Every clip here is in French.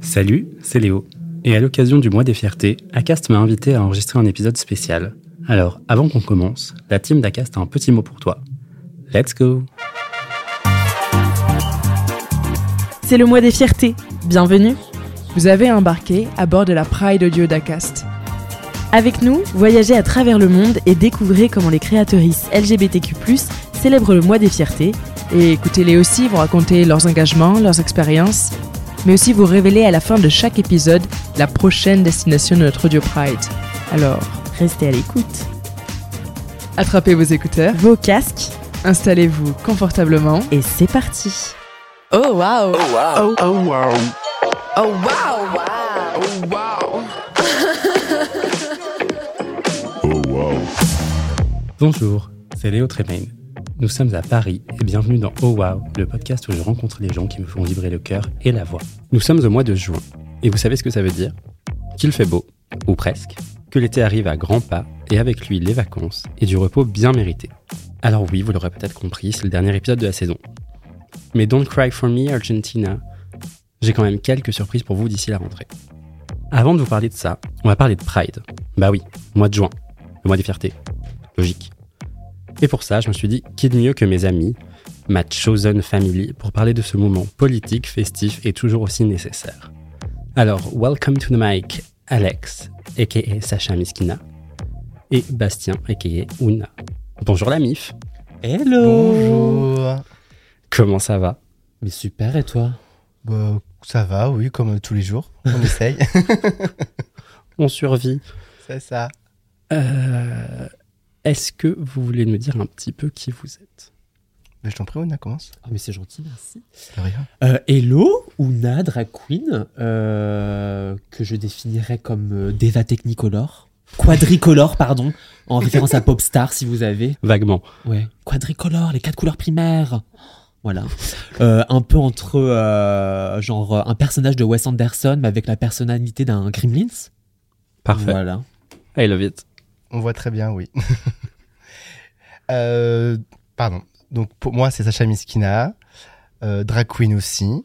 Salut, c'est Léo. Et à l'occasion du mois des fiertés, Acast m'a invité à enregistrer un épisode spécial. Alors, avant qu'on commence, la team d'Acast a un petit mot pour toi. Let's go C'est le mois des fiertés. Bienvenue. Vous avez embarqué à bord de la Pride Audio d'Acast. Avec nous, voyagez à travers le monde et découvrez comment les créatrices LGBTQ+, célèbrent le mois des fiertés. Et écoutez-les aussi vous raconter leurs engagements, leurs expériences, mais aussi vous révéler à la fin de chaque épisode la prochaine destination de notre Audio Pride. Alors, restez à l'écoute. Attrapez vos écouteurs, Vos casques, installez-vous confortablement et c'est parti. Oh wow Oh, oh, wow. Oh wow Bonjour, c'est Léo Tremaine. Nous sommes à Paris et bienvenue dans Oh Wow, le podcast où je rencontre les gens qui me font vibrer le cœur et la voix. Nous sommes au mois de juin et vous savez ce que ça veut dire? Qu'il fait beau, ou presque, que l'été arrive à grands pas et avec lui les vacances et du repos bien mérité. Alors oui, vous l'aurez peut-être compris, c'est le dernier épisode de la saison. Mais don't cry for me, Argentina. J'ai quand même quelques surprises pour vous d'ici la rentrée. Avant de vous parler de ça, on va parler de Pride. Bah oui, mois de juin, le mois des fiertés. Logique. Et pour ça, je me suis dit, qui de mieux que mes amis, ma chosen family, pour parler de ce moment politique, festif et toujours aussi nécessaire. Alors, welcome to the mic, Alex, a.k.a. Sacha Miskina, et Bastien, a.k.a. Una. Bonjour la MIF, Hello Bonjour. comment ça va? Mais super, et toi? Bah, ça va, oui, comme tous les jours. On essaye. On survit. C'est ça. Euh, Est-ce que vous voulez nous dire un petit peu qui vous êtes? Mais je t'en prie, Ona, commence. Ah, mais c'est gentil, merci. Rien. Euh, hello, Una, drag queen, euh, que je définirais comme euh, Deva Technicolor. Quadricolore, pardon, en référence à Popstar, si vous avez. Vaguement. Ouais, quadricolore, les quatre couleurs primaires. Voilà. Euh, un peu entre, euh, genre, un personnage de Wes Anderson, mais avec la personnalité d'un Gremlins. Parfait. Voilà. I love it. On voit très bien, oui. Euh, pardon. Donc, pour moi, c'est Sacha Miskina. Euh, drag queen aussi.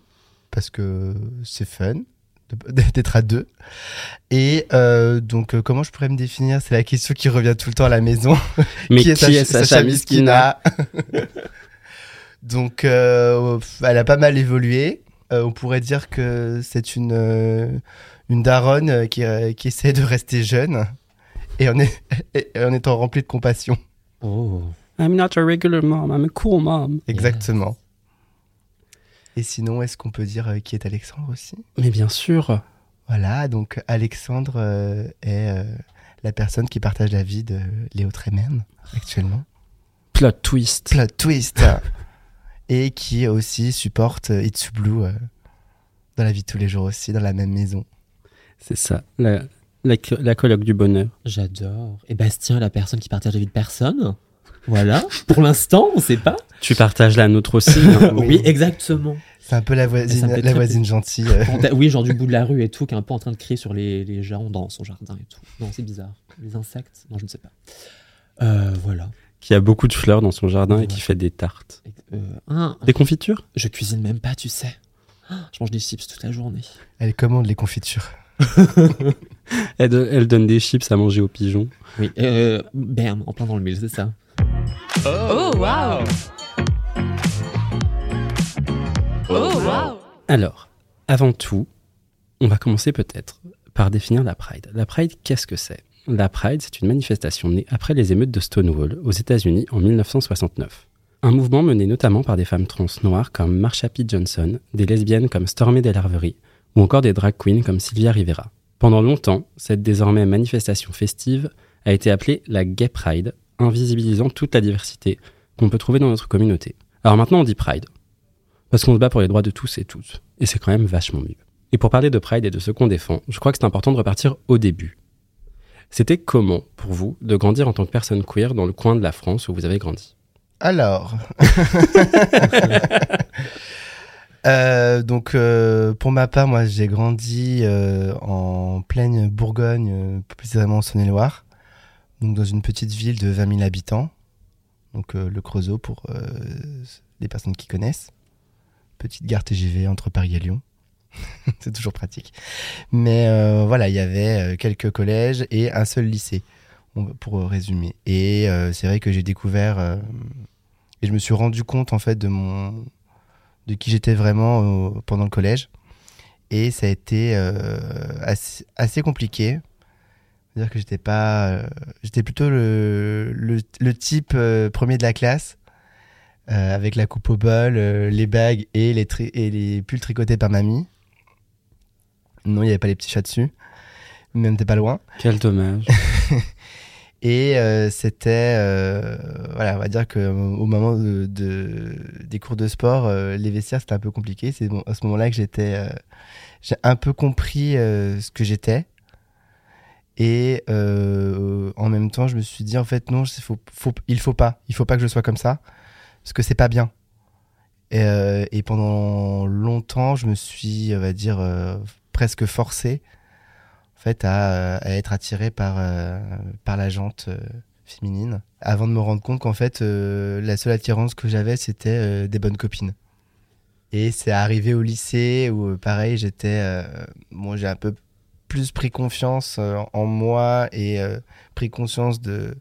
Parce que c'est fun d'être à deux. Et euh, donc, euh, comment je pourrais me définir? C'est la question qui revient tout le temps à la maison. Mais qui est, Sacha, Miskina? Donc, elle a pas mal évolué. On pourrait dire que c'est une, une daronne qui, qui essaie de rester jeune et en, est, et en étant remplie de compassion. Oh. I'm not a regular mom, I'm a cool mom. Exactement. Et sinon, est-ce qu'on peut dire euh, qui est Alexandre aussi? Mais bien sûr. Voilà, donc Alexandre euh, est euh, la personne qui partage la vie de Léo Tremen actuellement. Plot twist. Plot twist Et qui aussi supporte It's Blue euh, dans la vie de tous les jours aussi, dans la même maison. C'est ça, la, la, la colloque du bonheur. J'adore. Et Bastien, la personne qui partage la vie de personne. Voilà. Pour l'instant, on sait pas. Tu partages la nôtre aussi. hein. Oui, exactement. C'est un peu la voisine, me fait la très voisine gentille. euh. Oui, genre du bout de la rue et tout, qui est un peu en train de crier sur les, les gens dans son jardin et tout. Non, c'est bizarre. Les insectes? Non, je ne sais pas. Euh, voilà. Qui a beaucoup de fleurs dans son jardin et qui fait des tartes. Euh, ah, Des confitures? Je cuisine même pas, tu sais. Ah, Je mange des chips toute la journée. Elle commande les confitures. elle, do- elle donne des chips à manger aux pigeons. Oui, euh, bam, en plein dans le mille, c'est ça. Oh wow Alors, avant tout, on va commencer peut-être par définir la Pride. La Pride, qu'est-ce que c'est? La Pride, c'est une manifestation née après les émeutes de Stonewall aux États-Unis en 1969. Un mouvement mené notamment par des femmes trans noires comme Marsha P. Johnson, des lesbiennes comme Stormy Larverie ou encore des drag queens comme Sylvia Rivera. Pendant longtemps, cette désormais manifestation festive a été appelée la Gay Pride, invisibilisant toute la diversité qu'on peut trouver dans notre communauté. Alors maintenant on dit Pride, parce qu'on se bat pour les droits de tous et toutes, et c'est quand même vachement mieux. Et pour parler de Pride et de ce qu'on défend, je crois que c'est important de repartir au début. C'était comment, pour vous, de grandir en tant que personne queer dans le coin de la France où vous avez grandi? Alors, Euh, donc euh, pour ma part, moi j'ai grandi euh, en pleine Bourgogne, euh, plus précisément en Saône-et-Loire, donc dans une petite ville de 20 000 habitants, donc euh, le Creusot pour euh, les personnes qui connaissent. Petite gare TGV entre Paris et Lyon. C'est toujours pratique. Mais euh, voilà, il y avait euh, quelques collèges et un seul lycée, pour euh, résumer. Et euh, c'est vrai que j'ai découvert euh, et je me suis rendu compte en fait de mon de qui j'étais vraiment euh, pendant le collège. Et ça a été euh, assez, assez compliqué. C'est-à-dire que j'étais pas, euh, j'étais plutôt le, le, le type premier de la classe, euh, avec la coupe au bol, euh, les bagues et les, tri- et les pulls tricotés par mamie. Non, il n'y avait pas les petits chats dessus. Même t'es pas loin. Quel dommage. Et euh, c'était, euh, voilà, on va dire que euh, moment de, de- des cours de sport, les vestiaires c'était un peu compliqué. C'est à ce moment-là que j'étais, j'ai un peu compris ce que j'étais. Et en même temps, je me suis dit en fait non, faut, faut, il faut pas, il faut pas que je sois comme ça, parce que c'est pas bien. Et, et pendant longtemps, je me suis, on va dire, presque forcé fait à, à être attiré par euh, par la jante euh, féminine. Avant de me rendre compte qu'en fait euh, la seule attirance que j'avais c'était euh, des bonnes copines. Et c'est arrivé au lycée où euh, pareil j'étais euh, bon j'ai un peu plus pris confiance euh, en moi et euh, pris conscience de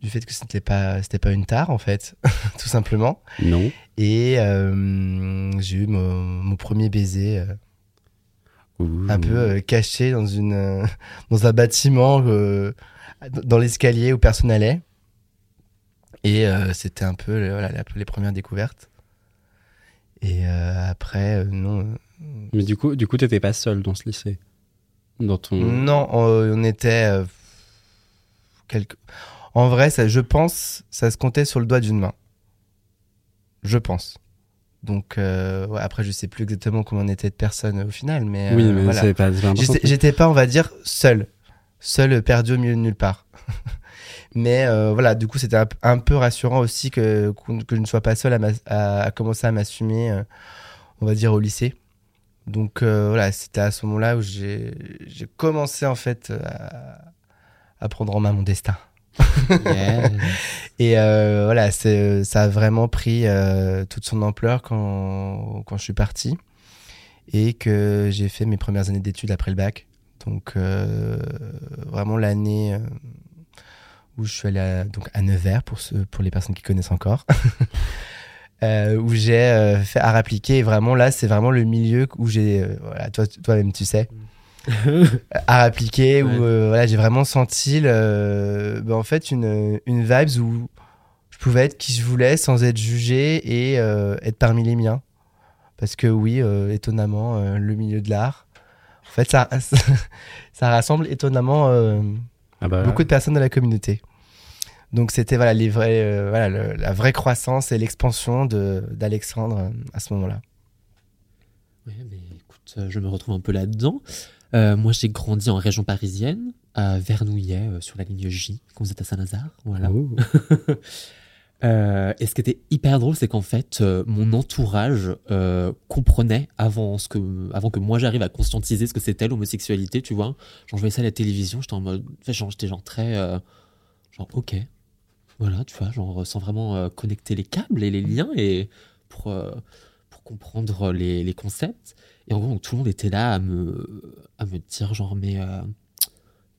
du fait que c'était pas c'était pas une tare en fait tout simplement. Non. et euh, j'ai eu mon, mon premier baiser euh, Ouh. un peu euh, caché dans une euh, dans un bâtiment euh, dans l'escalier où personne n'allait et c'était un peu voilà, les premières découvertes et après non Mais du coup, du coup, t'étais pas seul dans ce lycée? Dans ton. non on, on était euh, quelques en vrai ça je pense ça se comptait sur le doigt d'une main je pense donc euh, ouais, après je sais plus exactement combien on était de personnes euh, au final mais oui, euh, mais voilà. c'est pas. J'étais- pas, on va dire, seul. Seul, euh, perdu au milieu de nulle part. Mais euh, voilà, du coup, c'était un, un peu rassurant aussi que, que je ne sois pas seul à, à, à commencer à m'assumer, euh, on va dire, au lycée. Donc euh, voilà, c'était à ce moment-là où j'ai j'ai commencé en fait à, à prendre en main mon destin. Et euh, voilà, ça a vraiment pris euh, toute son ampleur quand, quand je suis parti et que j'ai fait mes premières années d'études après le bac. Donc euh, vraiment l'année où je suis allé à, donc à Nevers pour, pour les personnes qui connaissent encore. Où j'ai fait art appliqué et vraiment là c'est vraiment le milieu où j'ai voilà toi toi-même tu sais art appliqué Ouais. où euh, voilà j'ai vraiment senti le, ben, en fait une une vibes où je pouvais être qui je voulais sans être jugé et euh, être parmi les miens parce que oui euh, étonnamment euh, le milieu de l'art en fait ça ça rassemble étonnamment euh, Ah bah, beaucoup de personnes de la communauté donc c'était voilà les vrais euh, voilà le- la vraie croissance et l'expansion de d'Alexandre euh, à ce moment-là Ouais, mais écoute, euh, je me retrouve un peu là-dedans. Euh, moi, j'ai grandi en région parisienne, à Vernouillet, euh, sur la ligne J, quand vous êtes à Saint-Lazare. Voilà. ouh. Euh, et ce qui était hyper drôle, c'est qu'en fait, mon entourage comprenait avant, ce que, avant que moi j'arrive à conscientiser ce que c'était l'homosexualité, tu vois. Genre, je voyais ça à la télévision, j'étais en mode. enfin, genre, j'étais genre très. genre, ok. Voilà, tu vois, genre, sans vraiment connecter les câbles et les liens et pour, pour comprendre les, les concepts. Et en gros, donc, tout le monde était là à me, à me dire, genre, mais. euh,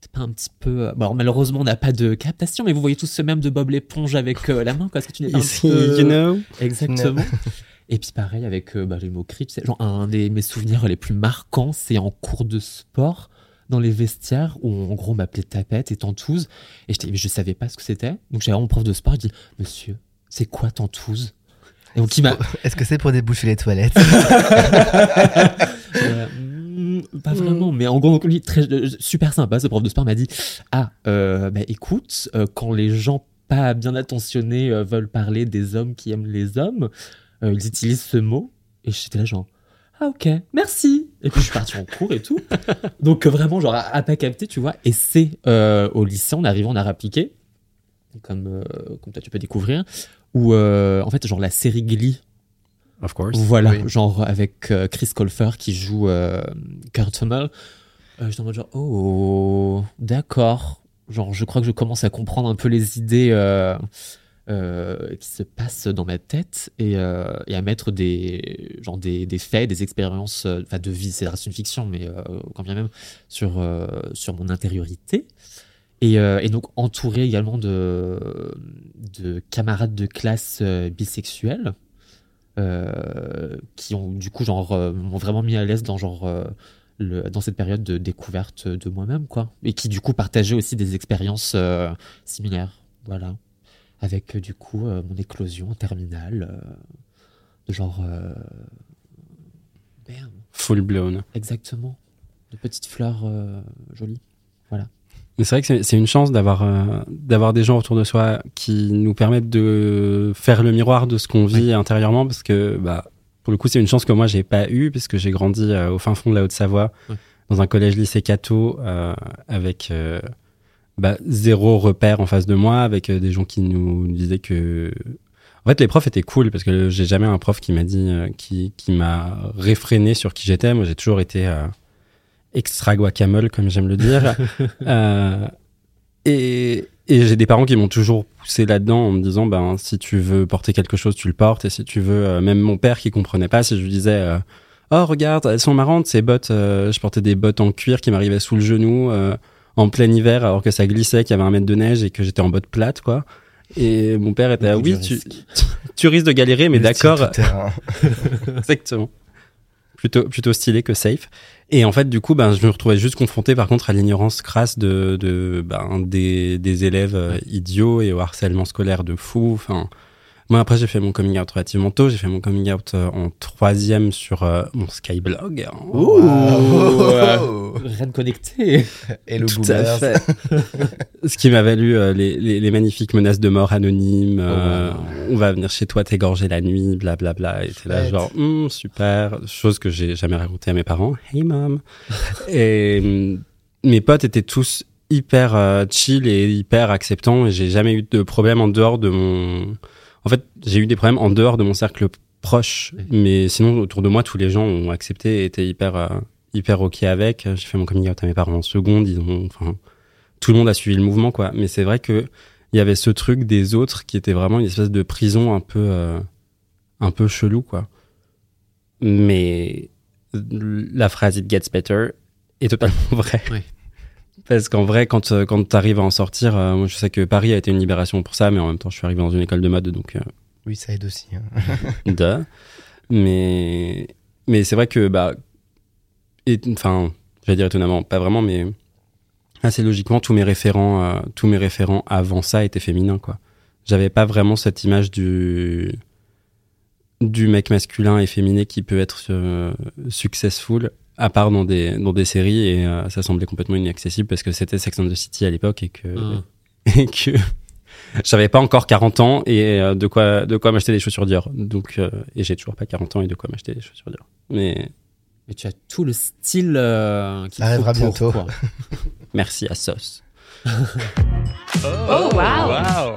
t'es pas un petit peu. euh, Bon, alors, malheureusement, on n'a pas de captation, mais vous voyez tous ce même de Bob l'éponge avec euh, la main, quoi. Est-ce que tu n'es pas un Ici, peu- you know? Exactement. Et puis pareil avec euh, bah, les tu sais, genre un des mes souvenirs les plus marquants, c'est en cours de sport dans les vestiaires où en gros on m'appelait tapette et tantouse et je savais pas ce que c'était. Donc j'allais mon prof de sport, je dis "Monsieur, c'est quoi tantouse donc il m'a Est-ce que c'est pour déboucher les toilettes Euh, mm, pas vraiment, mais en gros, donc, lui, très, euh, super sympa, ce prof de sport m'a dit Ah, euh, bah, écoute, euh, quand les gens pas bien attentionnés euh, veulent parler des hommes qui aiment les hommes, ils utilisent ce mot. Et j'étais là, genre Ah, ok, merci. Et puis je suis parti en cours et tout. Donc, vraiment, genre, à, à pas capter, tu vois. Et c'est euh, au lycée, en arrivant, on a appliqué, comme, euh, comme toi, tu peux découvrir, où, euh, en fait, genre, la série Glee Of course. voilà, Oui. genre avec euh, Chris Colfer qui joue Kurt Hummel. Euh, J'étais en mode genre, oh, d'accord. Genre, je crois que je commence à comprendre un peu les idées euh, euh, qui se passent dans ma tête et, euh, et à mettre des, genre des, des faits, des expériences de vie. C'est une fiction, mais quand bien même sur, sur mon intériorité. Et, euh, et donc entouré également de, de camarades de classe euh, bisexuels euh, qui ont du coup genre euh, m'ont vraiment mis à l'aise dans genre le, dans cette période de découverte de moi-même quoi. Et qui du coup partageaient aussi des expériences similaires voilà. Avec du coup mon éclosion en terminale de genre bam, Full blown. exactement. De petites fleurs jolies Mais c'est vrai que c'est- une chance d'avoir euh, d'avoir des gens autour de soi qui nous permettent de faire le miroir de ce qu'on vit intérieurement parce que bah pour le coup c'est une chance que moi j'ai pas eu parce que j'ai grandi euh, au fin fond de la Haute-Savoie Ouais. dans un collège lycée Cato euh, avec euh, bah, zéro repère en face de moi avec des gens qui nous disaient que en fait les profs étaient cool parce que j'ai jamais un prof qui m'a dit qui qui m'a réfréné sur qui j'étais moi j'ai toujours été euh, extra guacamole comme j'aime le dire euh, et, et j'ai des parents qui m'ont toujours poussé là-dedans en me disant ben si tu veux porter quelque chose tu le portes et si tu veux euh, même mon père qui comprenait pas si je lui disais euh, oh regarde elles sont marrantes ces bottes je portais des bottes en cuir qui m'arrivaient sous le genou en plein hiver alors que ça glissait qu'il y avait un mètre de neige et que j'étais en bottes plates quoi et mon père était de oui tu, risques. tu risques de galérer mais d'accord. Exactement. Plutôt, plutôt stylé que safe. Et en fait, du coup, ben, je me retrouvais juste confronté, par contre, à l'ignorance crasse de, de, ben, des, des élèves euh, idiots et au harcèlement scolaire de fou. Enfin, moi, après, j'ai fait mon coming out relativement tôt. J'ai fait mon coming out euh, en troisième sur euh, mon Skyblog. Wow. euh, Rien de connecté Et le Tout à fait. Ce qui m'a valu euh, les, les, les magnifiques menaces de mort anonymes. euh, wow. On va venir chez toi t'égorger la nuit, blablabla. Et t'es là genre, Hum, super. Chose que j'ai jamais racontée à mes parents. Hey mom. et hum, mes potes étaient tous hyper euh, chill et hyper acceptants. Et j'ai jamais eu de problème en dehors de mon... En fait, j'ai eu des problèmes en dehors de mon cercle proche. Mais sinon, autour de moi, tous les gens ont accepté et étaient hyper... euh, hyper ok avec. J'ai fait mon coming out à mes parents en seconde. Ils ont, enfin, tout le monde a suivi le mouvement, quoi. Mais c'est vrai que il y avait ce truc des autres qui était vraiment une espèce de prison un peu, euh, un peu chelou, quoi. Mais la phrase It gets better est totalement vraie. Parce qu'en vrai, quand, euh, quand tu arrives à en sortir, euh, moi je sais que Paris a été une libération pour ça, mais en même temps, je suis arrivé dans une école de mode, donc euh, Oui, ça aide aussi. hein. Mais, mais c'est vrai que, bah, enfin, je vais dire étonnamment, pas vraiment, mais assez logiquement, tous mes référents, euh, tous mes référents avant ça étaient féminins, quoi. J'avais pas vraiment cette image du, du mec masculin et féminin qui peut être successful, à part dans des, dans des séries, et euh, ça semblait complètement inaccessible parce que c'était Sex and the City à l'époque et que, Hum. et que j'avais pas encore 40 ans et euh, de quoi de quoi m'acheter des chaussures Dior. Donc euh, et j'ai toujours pas 40 ans et de quoi m'acheter des chaussures Dior. Mais Mais tu as tout le style euh, qu'il Ça arrivera pour, bientôt. quoi. merci à Sauce. Oh, wow.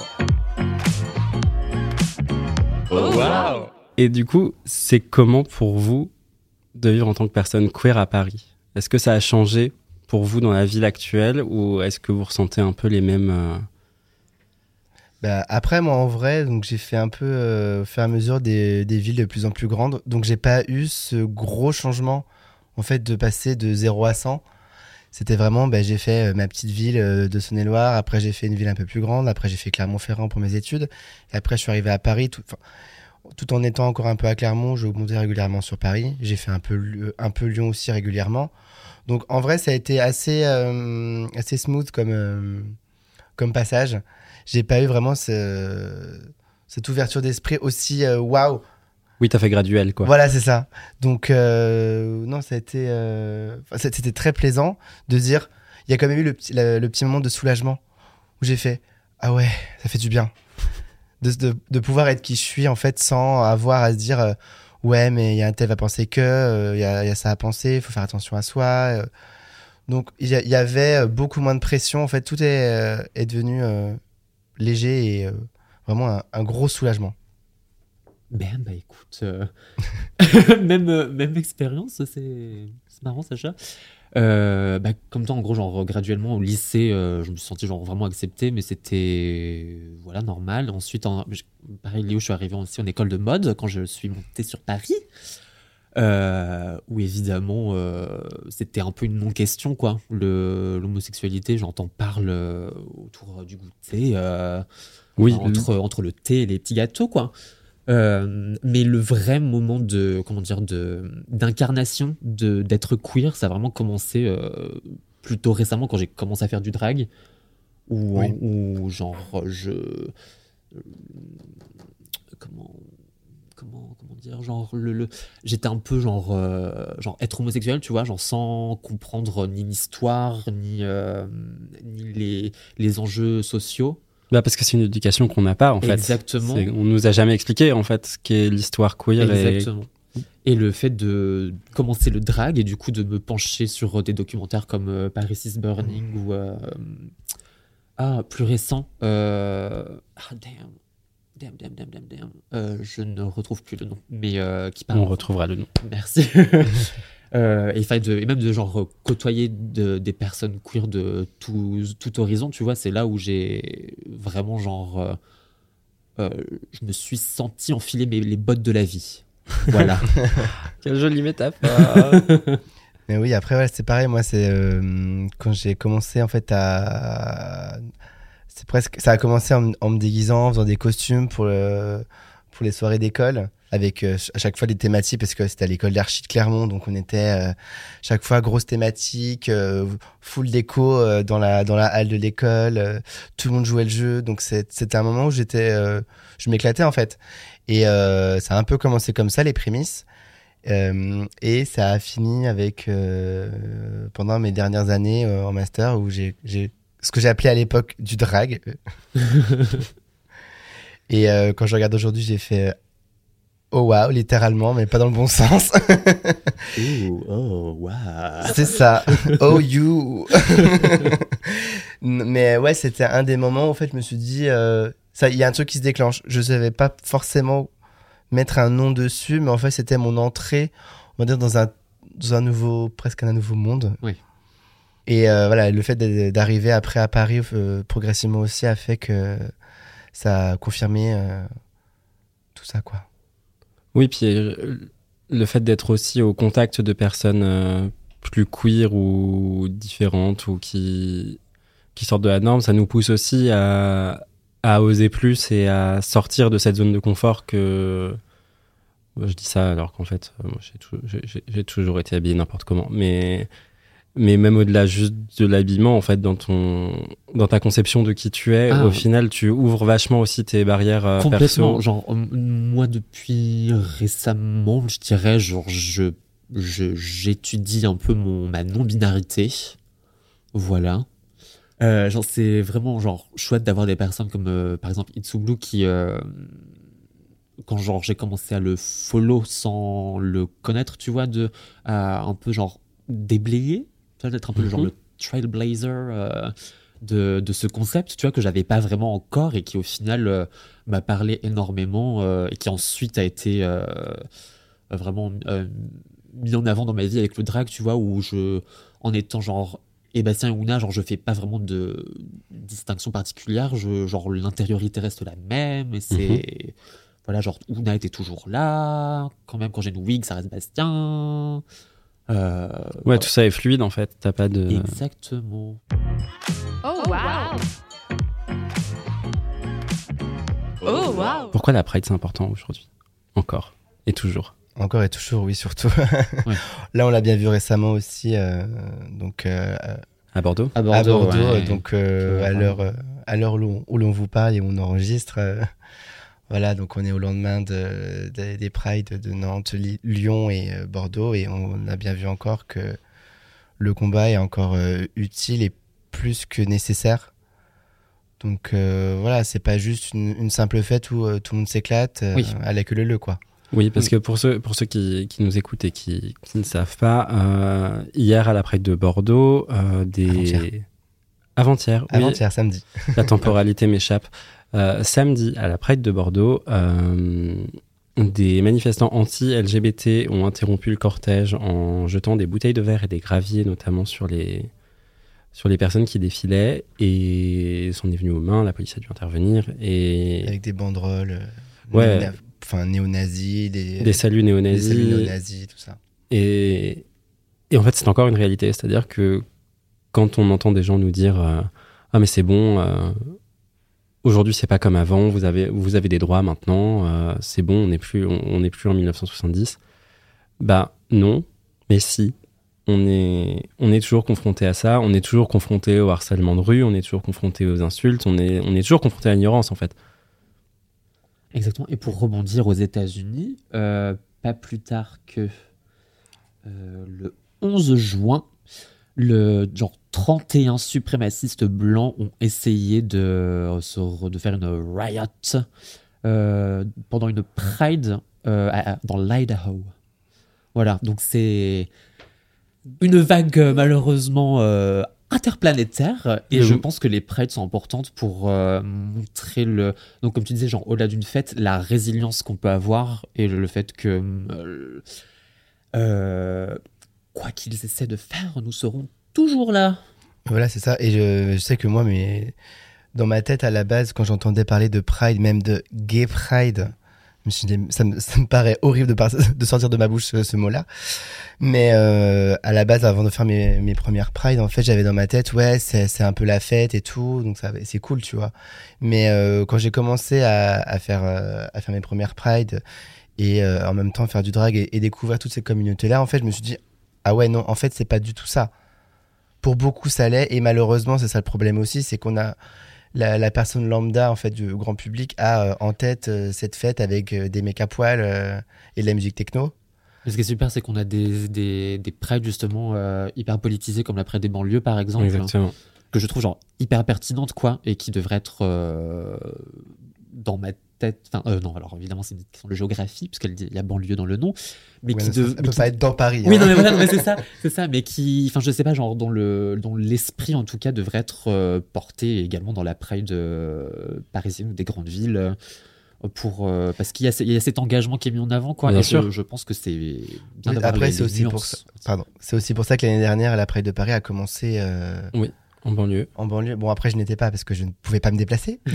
Oh, wow. Et du coup, c'est comment pour vous de vivre en tant que personne queer à Paris Est-ce que ça a changé pour vous dans la ville actuelle ou est-ce que vous ressentez un peu les mêmes euh, Bah, après, moi, en vrai, j'ai fait un peu euh, au fur et à mesure des, villes de plus en plus grandes. Donc, j'ai pas eu ce gros changement, en fait, de passer de 0 à 100. C'était vraiment, bah, j'ai fait euh, ma petite ville de Saône-et-Loire. Après, j'ai fait une ville un peu plus grande. Après, j'ai fait Clermont-Ferrand pour mes études. Et après, je suis arrivé à Paris. Tout en étant encore un peu à Clermont, je montais régulièrement sur Paris. J'ai fait un peu, un peu Lyon aussi régulièrement. Donc en vrai, ça a été assez, euh, assez smooth comme, euh, comme passage. J'ai pas eu vraiment ce, cette ouverture d'esprit aussi euh, waouh. Oui, t'as fait graduel, quoi. Voilà, c'est ça. Donc, non, ça a été. C'était très plaisant de dire. Il y a quand même eu le, petit- le, le petit moment de soulagement où j'ai fait Ah ouais, ça fait du bien. De, de, pouvoir être qui je suis, en fait, sans avoir à se dire euh, Ouais, mais il y a un tel va penser que, euh, il y, y a ça à penser, il faut faire attention à soi. euh. Donc, il y, avait beaucoup moins de pression. En fait, tout est, est devenu léger et vraiment un, gros soulagement. Ben, bah écoute, même, même expérience, c'est c'est marrant, Sacha. Euh, bah, comme toi, en gros, genre, graduellement au lycée, euh, je me suis senti genre vraiment accepté, mais c'était voilà normal. Ensuite, en, pareil, Léo, je suis arrivé aussi en école de mode quand je suis monté sur Paris, euh, où évidemment, c'était un peu une non-question, quoi. L'homosexualité, j'entends parle autour du goûter. Oui, entre, entre le thé et les petits gâteaux, quoi. Euh, mais le vrai moment de comment dire de d'incarnation de d'être queer, ça a vraiment commencé euh, plutôt récemment quand j'ai commencé à faire du drag, Oui. où genre je euh, comment comment comment dire genre le, le- j'étais un peu genre euh, genre être homosexuel tu vois genre sans comprendre ni l'histoire ni euh, ni les les enjeux sociaux Bah, parce que c'est une éducation qu'on n'a pas, en fait. Exactement. On nous a jamais expliqué, en fait, ce qu'est l'histoire queer. et- Exactement. Et le fait de commencer le drag et du coup de me pencher sur des documentaires comme euh, Paris is Burning ou euh, ah plus récent euh, ah damn damn damn damn damn damn je ne retrouve plus le nom mais qui parle On retrouvera le nom. merci Euh, et, enfin, de, et même de genre côtoyer de- des personnes queer de tout, tout horizon tu vois c'est là où j'ai vraiment genre euh, euh, je me suis senti enfiler mes, les bottes de la vie voilà Quelle jolie métaphore. Mais oui, après, ouais, c'est pareil. Moi, c'est euh, quand j'ai commencé en fait à. C'est presque. Ça a commencé en, en me déguisant, en faisant des costumes pour, le- pour les soirées d'école, avec euh, à chaque fois des thématiques, parce que c'était à l'école d'archi de Clermont, donc on était euh, chaque fois grosse thématique, euh, full déco euh, dans, la, dans la halle de l'école, tout le monde jouait le jeu, donc c'était un moment où j'étais. je m'éclatais en fait. Et ça a un peu commencé comme ça, les prémices. Et ça a fini avec pendant mes dernières années en master où j'ai ce que j'ai appelé à l'époque du drag. et quand je regarde aujourd'hui, j'ai fait oh wow, littéralement, mais pas dans le bon sens. Ooh, oh wow C'est ça. Oh you. Mais ouais, c'était un des moments où en fait, je me suis dit euh, ça, il y a un truc qui se déclenche. Je savais pas forcément mettre un nom dessus, mais en fait, c'était mon entrée, on va dire dans un dans un nouveau presque un nouveau monde. Oui. Et euh, voilà, le fait d'a- d'arriver après à Paris euh, progressivement aussi a fait que ça a confirmé euh, tout ça quoi. Oui, puis euh, le fait d'être aussi au contact de personnes euh, plus queer ou différentes ou qui, sortent de la norme, ça nous pousse aussi à, à oser plus et à sortir de cette zone de confort que. Je dis ça alors qu'en fait, euh, j'ai toujours été habillé n'importe comment. Mais, mais même au-delà juste de l'habillement, en fait, dans, ton, dans ta conception de qui tu es, Ah. au final, tu ouvres vachement aussi tes barrières euh, Complètement. perso. Genre, euh, moi, depuis récemment, je dirais, genre, je, je, j'étudie un peu mon, ma non-binarité. Voilà. Euh, genre, c'est vraiment, genre, chouette d'avoir des personnes comme, euh, par exemple, Itsublu qui, quand, genre, j'ai commencé à le follow sans le connaître, tu vois, de, un peu, genre, déblayer. Vois, d'être un peu le genre Mhm. le trailblazer, euh, de, de ce concept, tu vois, que j'avais pas vraiment encore et qui, au final, euh, m'a parlé énormément euh, et qui ensuite a été vraiment mis en avant dans ma vie avec le drag, tu vois, où je, en étant genre Bastien et Ouna, genre je fais pas vraiment de distinction particulière, je, genre l'intériorité reste la même et c'est voilà, genre Ouna était toujours là, quand même quand j'ai une wig, ça reste Bastien. Euh, Ouais, voilà. tout ça est fluide en fait. T'as pas de. Exactement. Oh wow! Oh wow! Pourquoi la Pride c'est important aujourd'hui? Encore et toujours. Encore et toujours, oui, surtout. Ouais. Là, on l'a bien vu récemment aussi, euh, donc euh, À Bordeaux? À à Bordeaux, ouais. donc euh, à l'heure à l'heure où l'on- où l'on vous parle et où on enregistre. Voilà, donc on est au lendemain de, de- des Prides de Nantes, Lyon et euh, Bordeaux, et on a bien vu encore que le combat est encore euh, utile et plus que nécessaire. Donc euh, voilà, c'est pas juste une, une simple fête où tout le monde s'éclate Oui. à la queue leu quoi. Oui, parce Oui. que pour ceux, pour ceux qui, qui nous écoutent et qui, qui ne savent pas, hier à la Pride de Bordeaux, des... Avant-hier. Avant-hier, oui, Avant-hier, samedi. la temporalité m'échappe. Euh, samedi, à la Pride de Bordeaux, euh, des manifestants anti-LGBT ont interrompu le cortège en jetant des bouteilles de verre et des graviers, notamment sur les, sur les personnes qui défilaient, et s'en est venu aux mains, la police a dû intervenir, et Avec des banderoles, euh, Ouais. enfin néo-nazis, des, des saluts des néo-nazis. saluts néo-nazis, tout ça. Et, et en fait, c'est encore une réalité. C'est-à-dire que quand on entend des gens nous dire euh, Ah, mais c'est bon, euh, aujourd'hui, c'est pas comme avant, vous avez, vous avez des droits maintenant, euh, c'est bon, on n'est plus, on, on plus en 1970. Bah, non, mais si. On est, on est toujours confronté à ça, on est toujours confronté au harcèlement de rue, on est toujours confronté aux insultes, on est, on est toujours confronté à l'ignorance, en fait. Exactement. Et pour rebondir aux États-Unis, euh, pas plus tard que euh, le 11 juin, le genre 31 suprémacistes blancs ont essayé de, de faire une riot euh, pendant une pride euh, à- dans l'Idaho. Voilà, donc c'est une vague malheureusement euh, interplanétaire et je pense que les prides sont importantes pour montrer le donc comme tu disais genre au-delà d'une fête la résilience qu'on peut avoir et le, le fait que quoi qu'ils essaient de faire nous serons toujours là Voilà, c'est ça. Et je, sais que moi, mais dans ma tête, à la base, quand j'entendais parler de Pride, même de Gay Pride, je me suis dit, ça, me, paraît horrible de, sortir de ma bouche ce, mot-là. Mais euh, à la base, avant de faire mes, premières Pride, en fait, j'avais dans ma tête, ouais, c'est un peu la fête et tout, donc c'est cool, tu vois. Mais euh, quand j'ai commencé à, à faire euh, à faire mes premières Pride et en même temps faire du drag et, et découvrir toutes ces communautés-là, en fait, je me suis dit, ah ouais, non, en fait, c'est pas du tout ça pour beaucoup ça l'est et malheureusement c'est ça le problème aussi c'est qu'on a la, la personne lambda en fait du grand public a euh, en tête euh, cette fête avec euh, des mecs à poil euh, et de la musique techno ce qui est super c'est qu'on a des, des, des prides justement euh, hyper politisées comme la pride des banlieues par exemple Exactement. que je trouve genre hyper pertinente quoi et qui devrait être euh, dans ma tête enfin euh, non alors évidemment c'est une question de géographie puisqu'il dit- il y a banlieue dans le nom mais Ouais, qui ça- dev- ça mais peut qui- pas être dans Paris oui hein. non mais voilà non, mais c'est ça c'est ça mais qui enfin je sais pas genre dont le dont l'esprit en tout cas devrait être euh, porté également dans la pride euh, parisienne ou des grandes villes pour euh, parce qu'il y a, ce- il y a cet engagement qui est mis en avant quoi Bien et sûr. je, je pense que c'est bien Oui, d'avoir après les- c'est les aussi pour ça pardon c'est aussi pour ça que l'année dernière la Pride de Paris a commencé euh, En banlieue. en banlieue bon après je n'étais pas parce que je ne pouvais pas me déplacer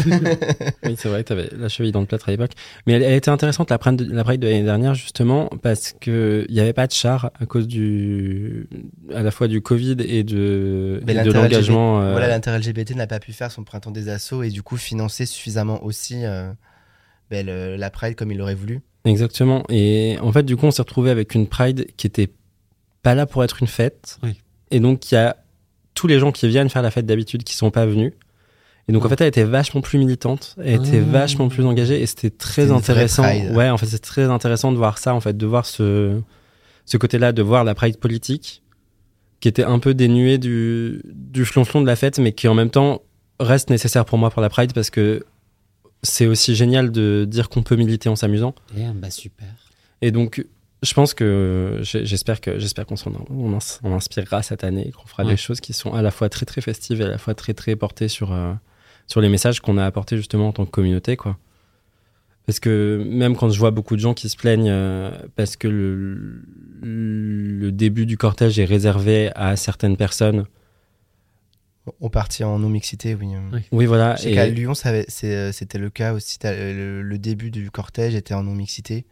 Oui, c'est vrai, tu avais la cheville dans le plâtre à l'époque. Mais elle, elle était intéressante, la Pride de, la Pride de l'année dernière, justement, parce qu'il n'y avait pas de char à cause du, à la fois du Covid et de, et de l'engagement. euh, voilà l'inter LGBT n'a pas pu faire son printemps des assauts et du coup financer suffisamment aussi euh, ben, le- la Pride comme il aurait voulu Exactement. Et en fait, du coup, on s'est retrouvé avec une Pride qui était pas là pour être une fête. Oui. Et donc, il y a tous les gens qui viennent faire la fête d'habitude qui sont pas venus. Et donc, en fait, elle était vachement plus militante, elle était Ah. vachement plus engagée et c'était très intéressant. Ouais, en fait, c'est très intéressant de voir ça, en fait, de voir ce, ce côté-là, de voir la Pride politique qui était un peu dénuée du, du flonflon de la fête, mais qui en même temps reste nécessaire pour moi pour la Pride parce que c'est aussi génial de dire qu'on peut militer en s'amusant. Eh, bah super Et donc, je pense que j'espère que j'espère qu'on s'en on on inspirera cette année, qu'on fera Ouais. des choses qui sont à la fois très très festives et à la fois très très portées sur euh, sur les messages qu'on a apportés justement en tant que communauté, quoi. Parce que même quand je vois beaucoup de gens qui se plaignent euh, parce que le, le début du cortège est réservé à certaines personnes, on partit en non-mixité oui Oui. oui voilà, Je sais et- qu'à Lyon, euh, c'était le cas aussi. Le début du cortège était en non-mixité.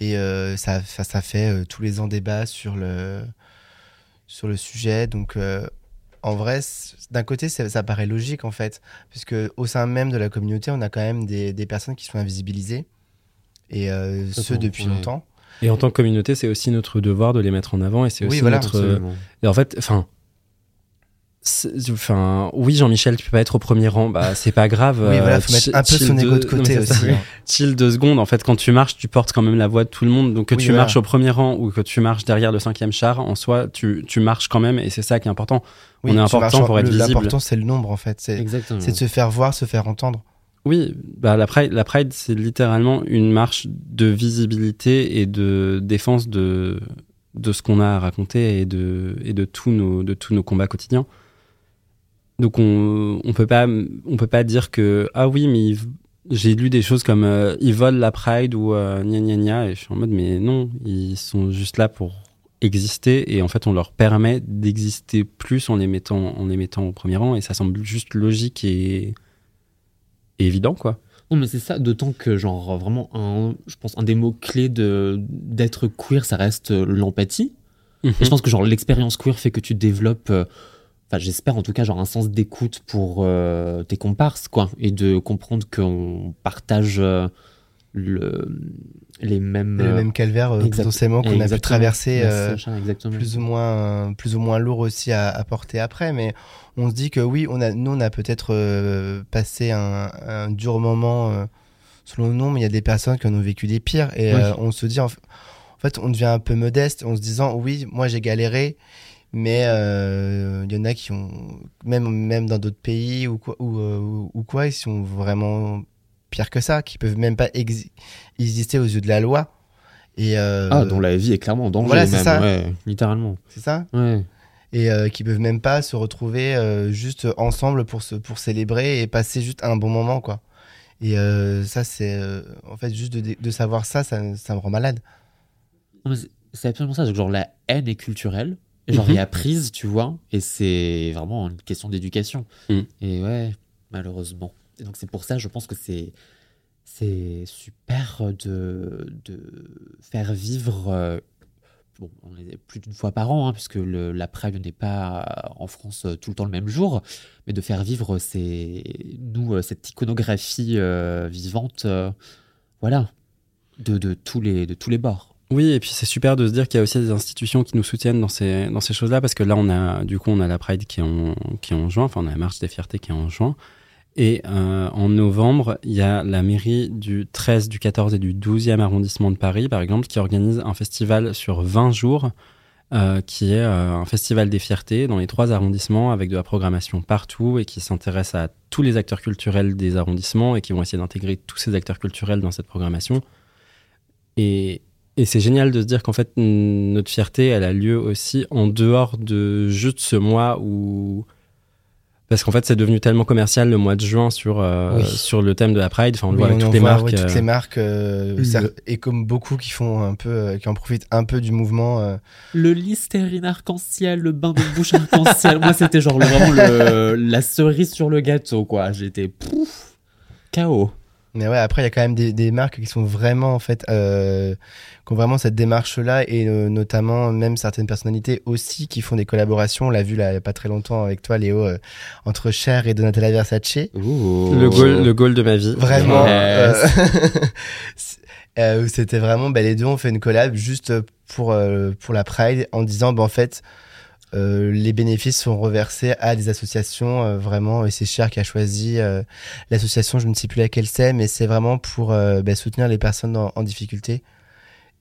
Et euh, ça, ça, ça fait euh, tous les ans débat sur le, sur le sujet. Donc, euh, en vrai, d'un côté, ça, ça paraît logique, en fait. Puisque au sein même de la communauté, on a quand même des, des personnes qui sont invisibilisées. et euh, ce depuis ouais. longtemps. Et en tant que communauté, c'est aussi notre devoir de les mettre en avant et c'est Oui, aussi voilà, notre. Absolument. Et en fait, enfin. Enfin, oui, Jean-Michel, tu peux pas être au premier rang, bah c'est pas grave. Oui, voilà, euh, faut mettre un peu son ego de côté aussi. hein. Chill deux secondes. En fait, quand tu marches, tu portes quand même la voix de tout le monde. Donc que Oui, tu voilà. marches au premier rang ou que tu marches derrière le cinquième char, en soi, tu, tu marches quand même et c'est ça qui est important. Oui, On est important pour être le- visible. L'important, c'est le nombre, en fait. C'est de se faire voir, se faire entendre. Oui, bah la Pride, la Pride c'est littéralement une marche de visibilité et de défense de, de ce qu'on a à raconter et de, et de, tous nos, de tous nos combats quotidiens. Donc on on peut pas on peut pas dire que ah oui mais j'ai lu des choses comme euh, ils volent la Pride ou euh, gna gna gna et je suis en mode mais non ils sont juste là pour exister et en fait on leur permet d'exister plus en les mettant en les mettant au premier rang et ça semble juste logique et, et évident quoi. Non, mais c'est ça, d'autant que, genre, vraiment, un, je pense, un des mots-clés de, d'être queer, ça reste euh, l'empathie. Et je pense que, genre, l'expérience queer fait que tu développes, euh, enfin, j'espère en tout cas, genre, un sens d'écoute pour euh, tes comparses, quoi. Et de comprendre qu'on partage euh, le, les mêmes. le même calvaire euh, exact- potentiellement qu'on a pu traverser Merci, exactement. plus ou moins plus ou moins lourd aussi à, à porter après mais on se dit que oui on a nous on a peut-être passé un, un dur moment selon nous mais il y a des personnes qui en ont vécu des pires et Oui. on se dit en, en fait on devient un peu modeste en se disant oui moi j'ai galéré mais euh, il y en a qui ont même même dans d'autres pays ou quoi ou, euh, ou- ou quoi ils sont vraiment pires que ça qui peuvent même pas exi- exister aux yeux de la loi et euh, Ah, dont la vie est clairement en danger, Voilà, c'est même, ça. ouais, littéralement. c'est ça Ouais. et euh, qui peuvent même pas se retrouver euh, juste ensemble pour se pour célébrer et passer juste un bon moment quoi et ça c'est en fait juste de, de savoir ça, ça ça me rend malade c'est absolument ça. Genre, la haine est culturelle. Genre, Mhm. est apprise, tu vois. Et c'est vraiment une question d'éducation. Mhm. Et ouais, malheureusement. Et donc, c'est pour ça, je pense que c'est. C'est super de, de faire vivre. euh, bon, on est plus d'une fois par an, hein, puisque le, la Pride n'est pas en France euh, tout le temps le même jour, mais de faire vivre ces, nous, euh, cette iconographie euh, vivante, euh, voilà, de, de, tous les, de tous les bords. Oui, et puis c'est super de se dire qu'il y a aussi des institutions qui nous soutiennent dans ces, dans ces choses-là, parce que là, on a, du coup, on a la Pride qui est en, qui est en juin, enfin, on a la Marche des Fiertés qui est en juin. Et euh, en novembre, il y a la mairie du 13, du 14 et du 12e arrondissement de Paris, par exemple, qui organise un festival sur 20 jours, euh, qui est euh, un festival des fiertés dans les trois arrondissements, avec de la programmation partout, et qui s'intéresse à tous les acteurs culturels des arrondissements, et qui vont essayer d'intégrer tous ces acteurs culturels dans cette programmation. Et, et c'est génial de se dire qu'en fait, notre fierté, elle a lieu aussi en dehors de juste ce mois où. Parce qu'en fait, c'est devenu tellement commercial le mois de juin sur, euh, Oui. sur le thème de la Pride. Enfin, on le Oui, voit avec toutes en les voit, marques. ouais, toutes euh, les marques euh, Le- ça- et comme beaucoup qui font un peu euh, qui en profitent un peu du mouvement euh, Le Listerine arc-en-ciel, le bain de bouche arc-en-ciel. Moi, c'était genre le- vraiment le- la cerise sur le gâteau, quoi. J'étais pouf, KO. Mais ouais, après, il y a quand même des, des marques qui sont vraiment, en fait, euh, qui ont vraiment cette démarche-là, et euh, notamment même certaines personnalités aussi qui font des collaborations. On l'a vu là, il y a pas très longtemps avec toi, Léo, euh, entre Cher et Donatella Versace. Le goal, le goal de ma vie. Vraiment. Yes. C'était vraiment, bah, les deux ont fait une collab juste pour, euh, pour la Pride en disant, bah, en fait, euh, les bénéfices sont reversés à des associations euh, vraiment et c'est Cher qui a choisi euh, l'association je ne sais plus laquelle c'est mais c'est vraiment pour bah, soutenir les personnes en, en difficulté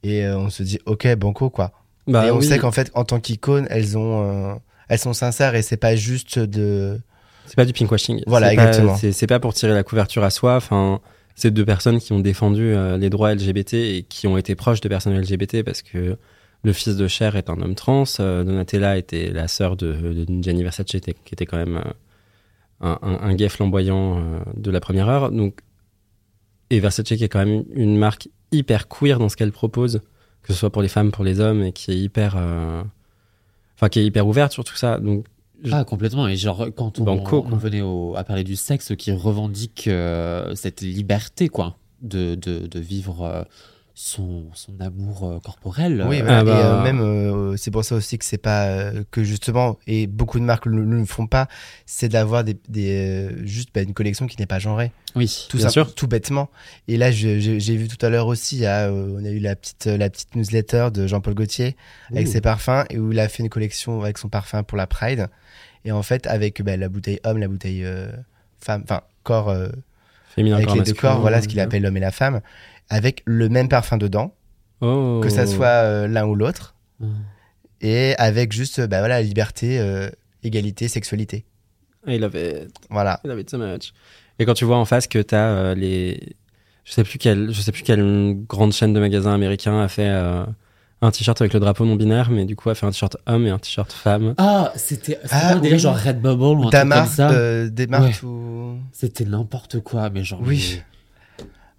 et on se dit ok banco quoi Bah et on oui. sait qu'en fait en tant qu'icône elles ont elles sont sincères et c'est pas juste de C'est pas du pinkwashing. Voilà, exactement. C'est pas pour tirer la couverture à soi. Enfin, c'est deux personnes qui ont défendu les droits LGBT et qui ont été proches de personnes LGBT parce que le fils de Cher est un homme trans. euh, Donatella était la sœur de, de Gianni Versace, qui était- quand même euh, un, un, un gay flamboyant euh, de la première heure. Donc, et Versace qui est quand même une, marque hyper queer dans ce qu'elle propose, que ce soit pour les femmes, pour les hommes, et qui est hyper, euh, enfin, qui est hyper ouverte sur tout ça. Donc, Ah, complètement. Et genre, quand on, Banco, on venait au- à parler du sexe, qui revendique euh, cette liberté, quoi, de, de, de vivre euh, son, son amour euh, corporel. Oui, euh, voilà. Ah bah. et euh, même euh, c'est pour ça aussi que c'est pas euh, que justement et beaucoup de marques ne le, font pas, c'est d'avoir des, des euh, juste bah, une collection qui n'est pas genrée, oui. tout Bien ça, sûr. tout bêtement. Et là, j'ai vu tout à l'heure aussi, euh, on a eu la petite la petite newsletter de Jean-Paul Gaultier avec ses parfums et où il a fait une collection avec son parfum pour la Pride. Et en fait, avec bah, la bouteille homme, la bouteille euh, femme, enfin corps euh, Féminin, avec corps les deux corps, voilà ce qu'il euh, appelle l'homme et la femme, avec le même parfum dedans, Oh. que ça soit euh, l'un ou l'autre, Mm. et avec juste bah voilà liberté, euh, égalité, sexualité. I love it. Voilà. I love it so much. Et quand tu vois en face que t'as euh, les, je sais plus quelle, je sais plus quelle grande chaîne de magasins américains a fait euh, un t-shirt avec le drapeau non binaire, mais du coup a fait un t-shirt homme et un t-shirt femme. Ah, c'était Ah, un délire oui. genre Redbubble ou un truc comme ça. euh, Desmar Ouais. ou. C'était n'importe quoi, mais genre. Oui. mais-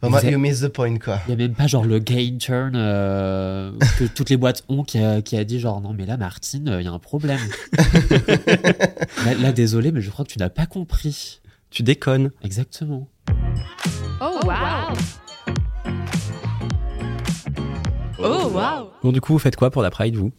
Vraiment, you miss the point quoi. Il y a même pas genre le gay intern euh, que toutes les boîtes ont qui a, qui a dit genre non mais là Martine il y a un problème. là, là, désolé mais je crois que tu n'as pas compris. Tu déconnes. Exactement. Oh wow. Oh wow. Bon du coup vous faites quoi pour la Pride vous?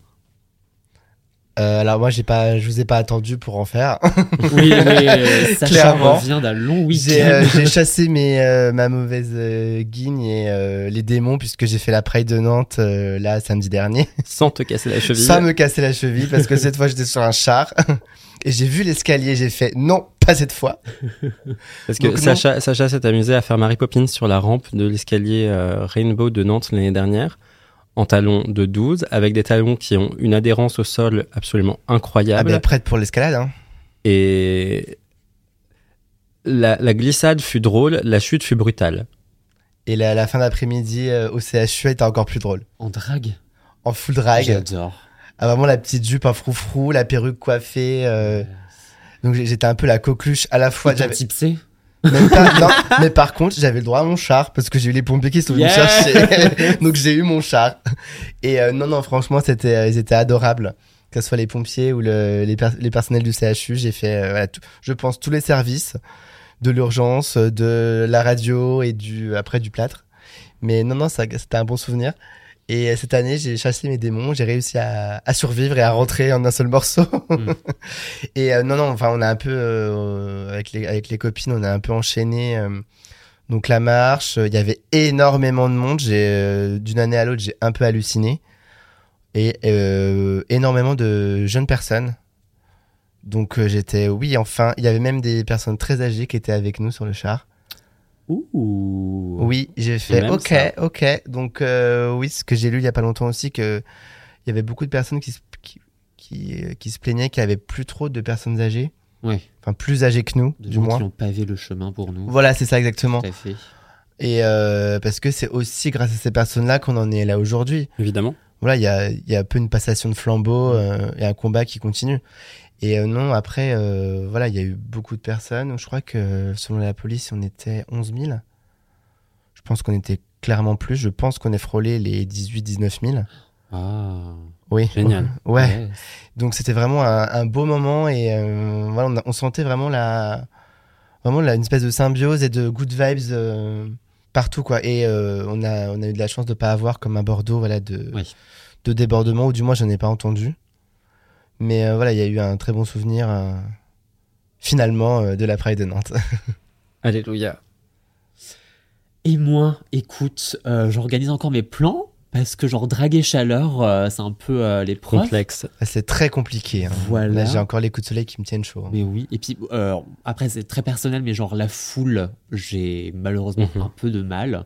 Euh, alors moi j'ai pas, je vous ai pas attendu pour en faire. Oui, euh, Sacha Clairement. revient d'un long J'ai week-end. euh, j'ai chassé mes, euh, ma mauvaise euh, guigne et euh, les démons puisque j'ai fait la Pride de Nantes euh, là samedi dernier. Sans te casser la cheville. Sans me casser la cheville parce que cette fois j'étais sur un char et j'ai vu l'escalier, j'ai fait non, pas cette fois. Parce que Donc. Sacha, Sacha s'est amusé à faire Mary Poppins sur la rampe de l'escalier euh, Rainbow de Nantes l'année dernière en talons de 12 avec des talons qui ont une adhérence au sol absolument Ah incroyable. ben prête pour l'escalade hein. Et la, la glissade fut drôle, la chute fut brutale. Et la, la fin d'après-midi euh, au CHU était encore plus drôle. En drague? En full drag. J'adore. Ah, vraiment la petite jupe, un froufrou, la perruque coiffée. euh, Donc j'étais un peu la coqueluche à la fois. J'avais tipsé. Même pas, non, mais par contre j'avais le droit à mon char parce que j'ai eu les pompiers qui sont venus Yeah. me chercher. Donc j'ai eu mon char. Et euh, non non franchement c'était euh, ils étaient adorables. Que ce soit les pompiers ou le- les, per- les personnels du CHU, j'ai fait euh, voilà, tout- je pense tous les services de l'urgence, de la radio et du après du plâtre. Mais non non c'était un bon souvenir. Et euh, cette année, j'ai chassé mes démons, j'ai réussi à, à survivre et à rentrer en un seul morceau. Mm. et euh, non, non, enfin, on a un peu, euh, avec, les, avec les copines, on a un peu enchaîné. euh, donc la marche, euh, il y avait énormément de monde. J'ai euh, d'une année à l'autre, j'ai un peu halluciné. Et euh, énormément de jeunes personnes. Donc j'étais, oui, enfin, il y avait même des personnes très âgées qui étaient avec nous sur le char. Ouh. Oui, j'ai fait OK, ça. OK. Donc euh, oui, ce que j'ai lu il y a pas longtemps aussi que il y avait beaucoup de personnes qui se, qui, qui, euh, qui se plaignaient qu'il y avait plus trop de personnes âgées, Ouais. enfin plus âgées que nous, De du gens moins. qui ont pavé le chemin pour nous. Voilà, c'est ça exactement. Tout à fait. Et euh, parce que c'est aussi grâce à ces personnes-là qu'on en est là aujourd'hui. Évidemment. Voilà, il y a, y a un peu une passation de flambeau euh, et un combat qui continue. Et euh, non, après, euh, voilà, il y a eu beaucoup de personnes. Je crois que selon la police, on était 11 000. Je pense qu'on était clairement plus. Je pense qu'on est frôlé les 18-19 000. Ah. Oui. Génial. Ouais. Donc c'était vraiment un, un beau moment et euh, voilà, on, a- on sentait vraiment la, vraiment la, une espèce de symbiose et de good vibes partout quoi. Et on a, on a eu de la chance de pas avoir comme à Bordeaux voilà de, Oui. de débordement ou du moins j'en ai pas entendu. Mais euh, voilà, il y a eu un très bon souvenir euh, finalement euh, de la Pride de Nantes. Alléluia. Et moi, écoute, euh, j'organise encore mes plans parce que genre draguer chaleur, euh, c'est un peu euh, l'épreuve. Complexe. C'est très compliqué. hein. Voilà. Là, j'ai encore les coups de soleil qui me tiennent chaud. hein. Mais oui, et puis euh, après c'est très personnel, mais genre la foule, j'ai malheureusement Mhm. un peu de mal.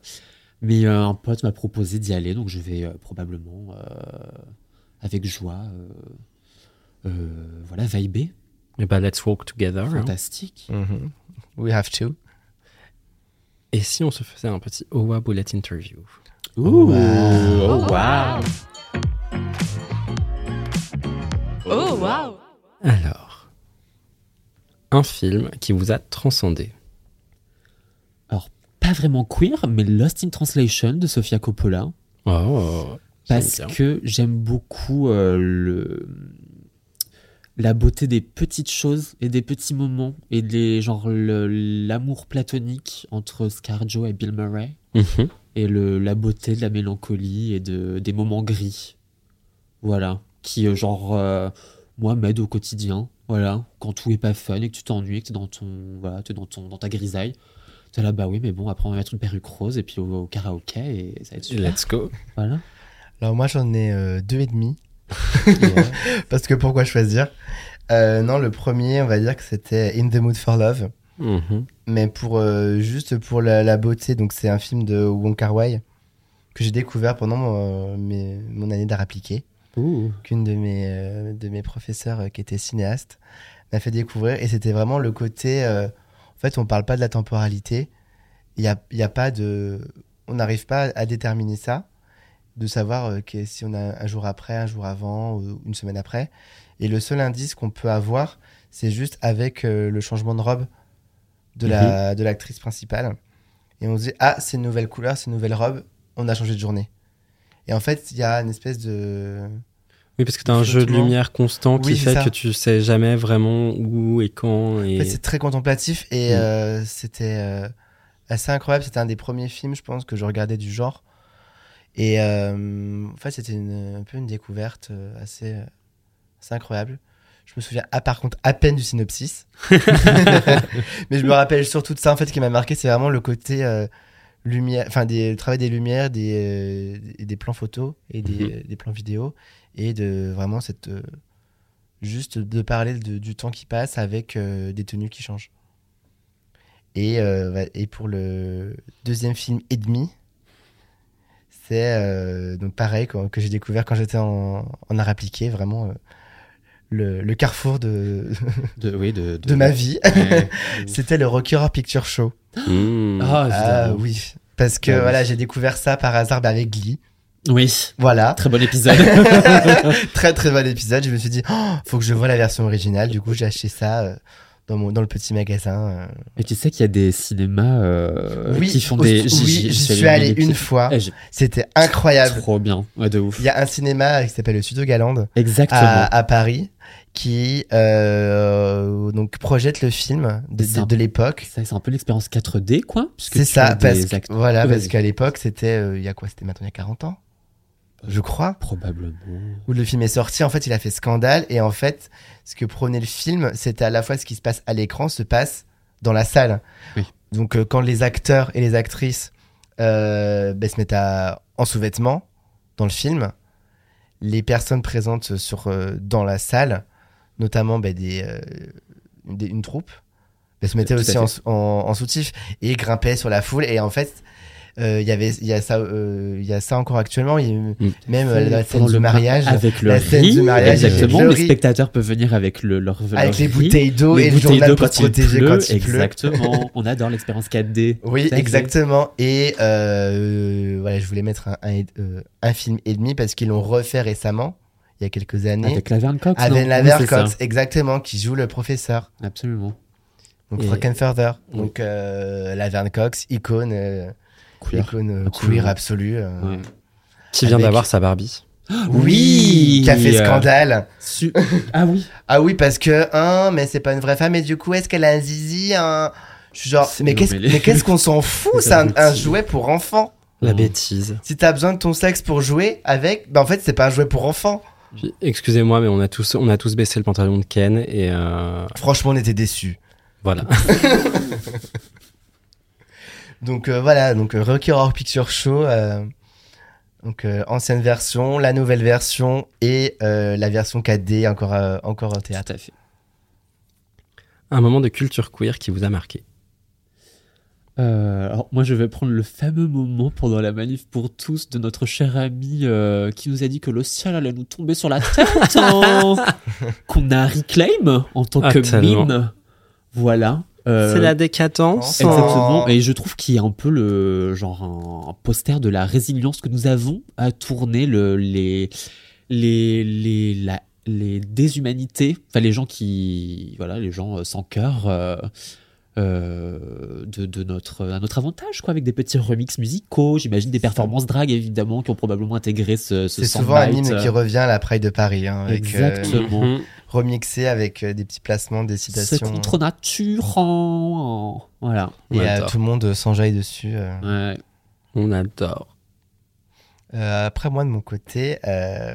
Mais euh, un pote m'a proposé d'y aller, donc je vais euh, probablement euh, avec joie, voilà, vibrer. Et bah, let's walk together. hein. Fantastique. Mhm. We have to. Et si on se faisait un petit Owa Bullet Interview? Ouh, wow. oh, wow. Oh wow. Alors, un film qui vous a transcendé. Alors pas vraiment queer, mais Lost in Translation de Sofia Coppola. Oh, parce bien. que j'aime beaucoup euh, le la beauté des petites choses et des petits moments et des genre le- l'amour platonique entre Scarjo et Bill Murray. Mhm. et le, la beauté de la mélancolie et de, des moments gris. Voilà. Qui, euh, genre, euh, moi, m'aide au quotidien. Voilà. Quand tout est pas fun et que tu t'ennuies, que t'es dans, ton, voilà, t'es dans, ton, dans ta grisaille. T'es là, bah oui, mais bon, après, on va mettre une perruque rose et puis au, au karaoké et ça va être super. Let's go. Voilà. Alors moi j'en ai euh, deux et demi. Parce que pourquoi choisir? Euh, Non, le premier, on va dire que c'était In the Mood for Love. Mhm. Mais pour euh, juste pour la, la beauté, donc c'est un film de Wong Kar Wai que j'ai découvert pendant mon, mes- mon année d'art appliqué. Qu'une de mes euh, de mes professeurs euh, qui était cinéaste m'a fait découvrir et c'était vraiment le côté. euh, en fait, on parle pas de la temporalité. Il y a y a pas de, on n'arrive pas à déterminer ça, de savoir euh, si on a un jour après, un jour avant, ou une semaine après. Et le seul indice qu'on peut avoir, c'est juste avec euh, le changement de robe de la de l'actrice principale. Et on se dit ah c'est une nouvelle couleur, c'est une nouvelle robe, on a changé de journée. Et en fait, il y a une espèce de Oui, parce que t'as un jeu de lumière constant qui Oui, fait ça. que tu sais jamais vraiment où et quand. En Et... fait, c'est très contemplatif et Mm. euh, c'était euh, assez incroyable. C'était un des premiers films, je pense, que je regardais du genre. Et euh, en fait, c'était un peu une découverte euh, assez, euh, assez incroyable. Je me souviens, ah, par contre, à peine du synopsis. Mais je me rappelle surtout de ça, en fait, qui m'a marqué, c'est vraiment le côté euh, lumière, enfin, le travail des lumières, des, euh, des- plans photos et des, des plans vidéo, et de vraiment cette. euh, juste de parler de- du temps qui passe avec euh, des tenues qui changent. Et, euh, et pour le deuxième film et demi, c'est euh, donc pareil que j'ai découvert quand j'étais en, en art appliqué, vraiment euh, le, le carrefour de, De, oui, de, de ma vie. Ouais. C'était le Rocky Horror Picture Show. Mmh. Ah, Ah oui, parce que Ah oui. voilà, j'ai découvert ça par hasard bah, avec Glee. Oui, Voilà. très bon épisode. très très bon épisode. Je me suis dit, oh, faut que je vois la version originale. Du coup, j'ai acheté ça euh, dans, mon, dans le petit magasin. euh. Et tu sais qu'il y a des cinémas euh, Oui, qui font des. oui, j'y- suis allé une fois. Eh, C'était incroyable. Trop bien, ouais, de ouf. Il y a un cinéma qui s'appelle le Studio Galande Exactement. à, à Paris qui euh, donc projette le film de, de, de l'époque. C'est un peu l'expérience 4D, quoi. C'est ça, parce, que- voilà, parce qu'à l'époque, c'était, euh, il y a quoi? C'était maintenant il y a 40 ans? Je crois. Probablement. Où le film est sorti, en fait, il a fait scandale. Et en fait, ce que prenait le film, c'était à la fois ce qui se passe à l'écran se passe dans la salle. Oui. Donc, euh, quand les acteurs et les actrices euh, ben, se mettent à, en sous-vêtements dans le film, les personnes présentes sur, euh, dans la salle, notamment ben, des, des- une troupe, ben, se mettaient aussi en, en soutif et grimpaient sur la foule. Et en fait, euh, il y avait il y a ça euh, il y a ça encore actuellement il y a eu- même euh, la scène du mariage Avec le la scène riz, du mariage exactement. le Les riz, spectateurs peuvent venir avec le, leur, leur avec les riz, bouteilles d'eau et le bouteilles journal pour se protéger pleut. quand il pleut Exactement. On adore l'expérience 4D. oui exactement et euh, voilà je voulais mettre un, un, euh, un film et demi parce qu'ils l'ont refait récemment il y a quelques années Avec Laverne Cox. avec non la Oui, c'est Cox ça. exactement qui joue le professeur Absolument. donc Oui. donc euh, Laverne Cox icône euh, Queer. icône Absolument. queer absolue euh. Ouais. Qui vient Avec- d'avoir sa Barbie. oui qui a fait euh, scandale Su- Ah oui. Ah oui, parce que, hein, mais c'est pas une vraie femme, et du coup, est-ce qu'elle a un zizi un... Je suis genre, mais qu'est-ce mais qu'est-ce qu'on s'en fout C'est un, jouet pour enfants. La bêtise. Si t'as besoin de ton sexe pour jouer avec, bah en fait, c'est pas un jouet pour enfants. Excusez-moi, mais on a tous, on a tous baissé le pantalon de Ken et euh, Franchement, on était déçus. voilà. Donc euh, voilà, donc euh, Rocky Horror Picture Show, euh, donc euh, ancienne version, la nouvelle version et euh, la version 4D encore, euh, encore au théâtre. Tout à fait. Un moment de culture queer qui vous a marqué. Euh, alors moi je vais prendre le fameux moment pendant la manif pour tous de notre cher ami euh, qui nous a dit que le ciel allait nous tomber sur la tête qu'on a reclaim en tant Ah, que tellement. mime voilà Euh, C'est la décadence. Exactement. Et je trouve qu'il y a un peu le genre un, un poster de la résilience que nous avons à tourner le, les les les la- les déshumanités, enfin les gens qui voilà les gens euh, sans cœur. euh, euh, de, de notre à notre avantage quoi avec des petits remixes musicaux j'imagine des performances drag évidemment qui ont probablement intégré ce, ce C'est souvent un hymne qui revient à la Pride de Paris, hein, avec, euh, exactement Mhm. remixé avec euh, des petits placements, des c'est citations. contre nature voilà Et euh, tout le monde s'enjaille dessus. euh. ouais On adore. Euh, après, moi, de mon côté, euh,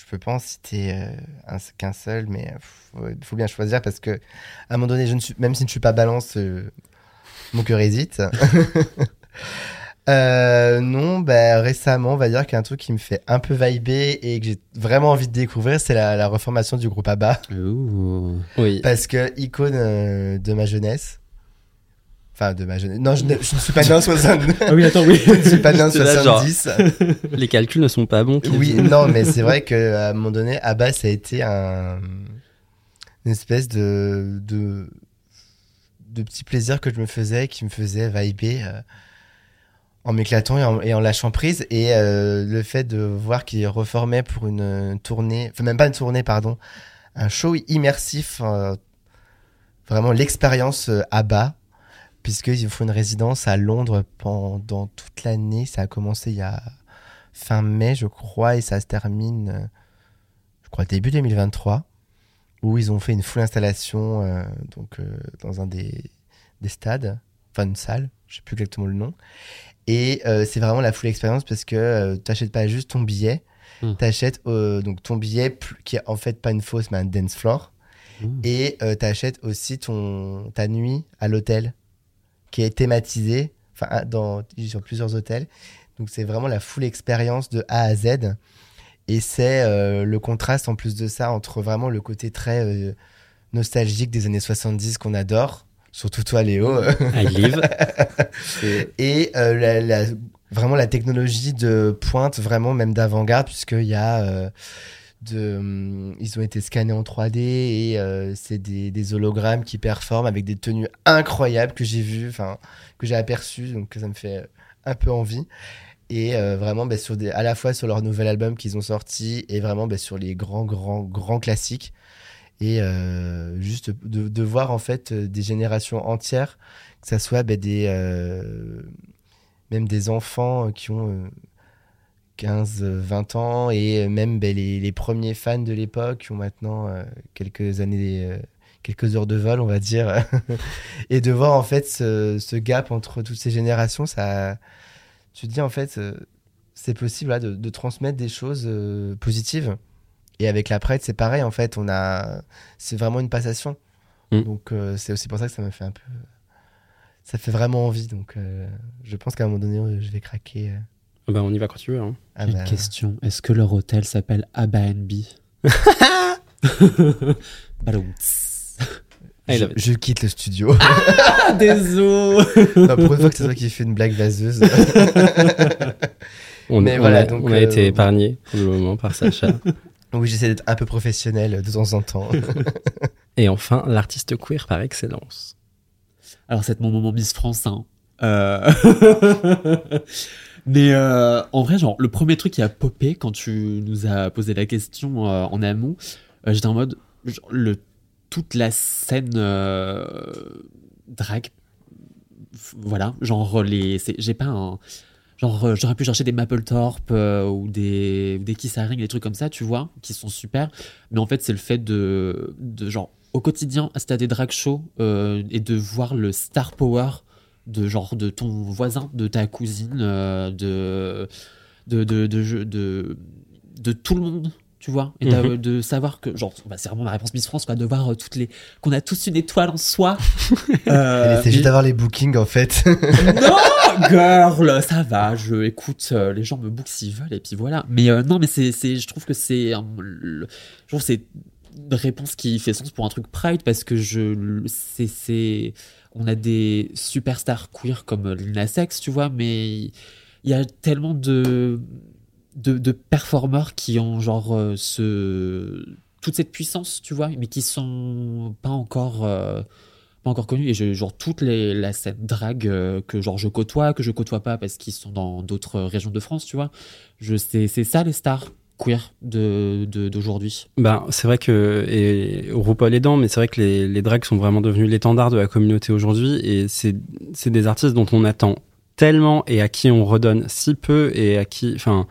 je peux pas en citer euh, un- qu'un seul, mais il faut bien choisir parce que, à un moment donné, je ne suis, même si je ne suis pas balance, euh, mon cœur hésite. Euh, non, bah, récemment, on va dire qu'un truc qui me fait un peu vibrer et que j'ai vraiment envie de découvrir, c'est la, la reformation du groupe ABBA. Oui. Parce que, icône euh, de ma jeunesse. Enfin, de ma jeunesse. Non, je ne, je ne suis pas né en 70. Ah oui, attends, oui. je ne suis pas né en C'est là, genre. 70. Les calculs ne sont pas bons. Kevin. Oui, non, mais c'est vrai qu'à un moment donné, Abba, ça a été un, une espèce de, de, de petit plaisir que je me faisais, qui me faisait vibrer euh, en m'éclatant et en, et en lâchant prise. Et euh, le fait de voir qu'ils reformaient pour une tournée, enfin même pas une tournée, pardon, un show immersif, euh, vraiment l'expérience euh, Abba, puisqu'ils font une résidence à Londres pendant toute l'année. Ça a commencé il y a fin mai, je crois, et ça se termine, euh, je crois, début 2023, où ils ont fait une full installation euh, donc, euh, dans un des, des stades, enfin une salle, je sais plus exactement le nom. Et euh, c'est vraiment la full expérience parce que tu n'achètes pas juste ton billet, Hmm. tu achètes donc ton billet qui est en fait pas une fausse mais un dance floor. Hmm. Et tu achètes aussi ton, ta nuit à l'hôtel qui est thématisée enfin, dans, sur plusieurs hôtels. Donc c'est vraiment la full expérience de A à Z. Et c'est euh, le contraste en plus de ça entre vraiment le côté très euh, nostalgique des années 70 qu'on adore, surtout toi Léo. I live. et euh, la, la- vraiment la technologie de pointe, vraiment même d'avant-garde, puisqu'il y a... euh, de, hum, ils ont été scannés en 3D et euh, c'est des, des hologrammes qui performent avec des tenues incroyables que j'ai vues, enfin que j'ai aperçues, donc ça me fait un peu envie. Et euh, vraiment, bah, sur des, à la fois sur leur nouvel album qu'ils ont sorti et vraiment bah, sur les grands, grands, grands classiques. Et euh, juste de, de voir en fait euh, des générations entières, que ça soit bah, des, euh, même des enfants qui ont euh, 15, euh, 20 ans et même bah, les, les premiers fans de l'époque qui ont maintenant euh, quelques années, euh, quelques heures de vol, on va dire. et de voir en fait ce, ce gap entre toutes ces générations, ça, tu te dis en fait, euh, c'est possible là, de, de transmettre des choses euh, positives. Et avec la prête, c'est pareil en fait, on a, c'est vraiment une passation. Mm. Donc euh, c'est aussi pour ça que ça me fait un peu, ça fait vraiment envie. Donc euh, je pense qu'à un moment donné, euh, je vais craquer. Euh. Bah, on y va quand tu veux. Hein. Ah bah, une question. Est-ce que leur hôtel s'appelle Airbnb Baloum. Ah, je, je quitte le studio. Ah, désolé Non, pour une fois que c'est toi qui fais une blague vaseuse. On, Mais on voilà, a, donc, on a euh, été épargné pour le moment par Sacha. oui, j'essaie d'être un peu professionnel de temps en temps. Et enfin, l'artiste queer par excellence. Alors, c'est mon moment Miss France. Hein. Euh, Mais euh, en vrai, genre, le premier truc qui a popé quand tu nous as posé la question euh, en amont, euh, j'étais en mode, le, toute la scène drag, voilà, genre, les, j'ai pas. Genre, j'aurais pu chercher des Mapplethorpe ou des, des Kiss Haring, des trucs comme ça, tu vois, qui sont super. Mais en fait, c'est le fait de, de genre, au quotidien, assister à des drag shows et de voir le star power de genre de ton voisin, de ta cousine, euh, de, de, de, de, de, tout le monde, tu vois, et Mhm. de savoir que, genre, bah, c'est vraiment la réponse Miss France, quoi, de voir euh, toutes les, qu'on a tous une étoile en soi. Euh, c'est juste et- d'avoir les bookings en fait. non, girl, ça va. Je écoute, euh, les gens me bookent s'ils veulent et puis voilà. Mais euh, non, mais c'est, je trouve que c'est, je trouve que c'est une réponse qui fait sens pour un truc Pride parce que je, c'est, c'est, on a des superstars queer comme Lil Nas X, tu vois, mais il y a tellement de, de, performeurs qui ont genre euh, ce, toute cette puissance, tu vois, mais qui sont pas encore. euh, pas encore connus et je, genre toute les, la scène drag euh, que genre je côtoie que je côtoie pas parce qu'ils sont dans d'autres régions de France tu vois je c'est ça les stars queer de de- d'aujourd'hui Ben, c'est vrai que, et RuPaul aidant, mais c'est vrai que les, les drags sont vraiment devenus l'étendard de la communauté aujourd'hui et c'est, c'est des artistes dont on attend tellement et à qui on redonne si peu et à qui, enfin,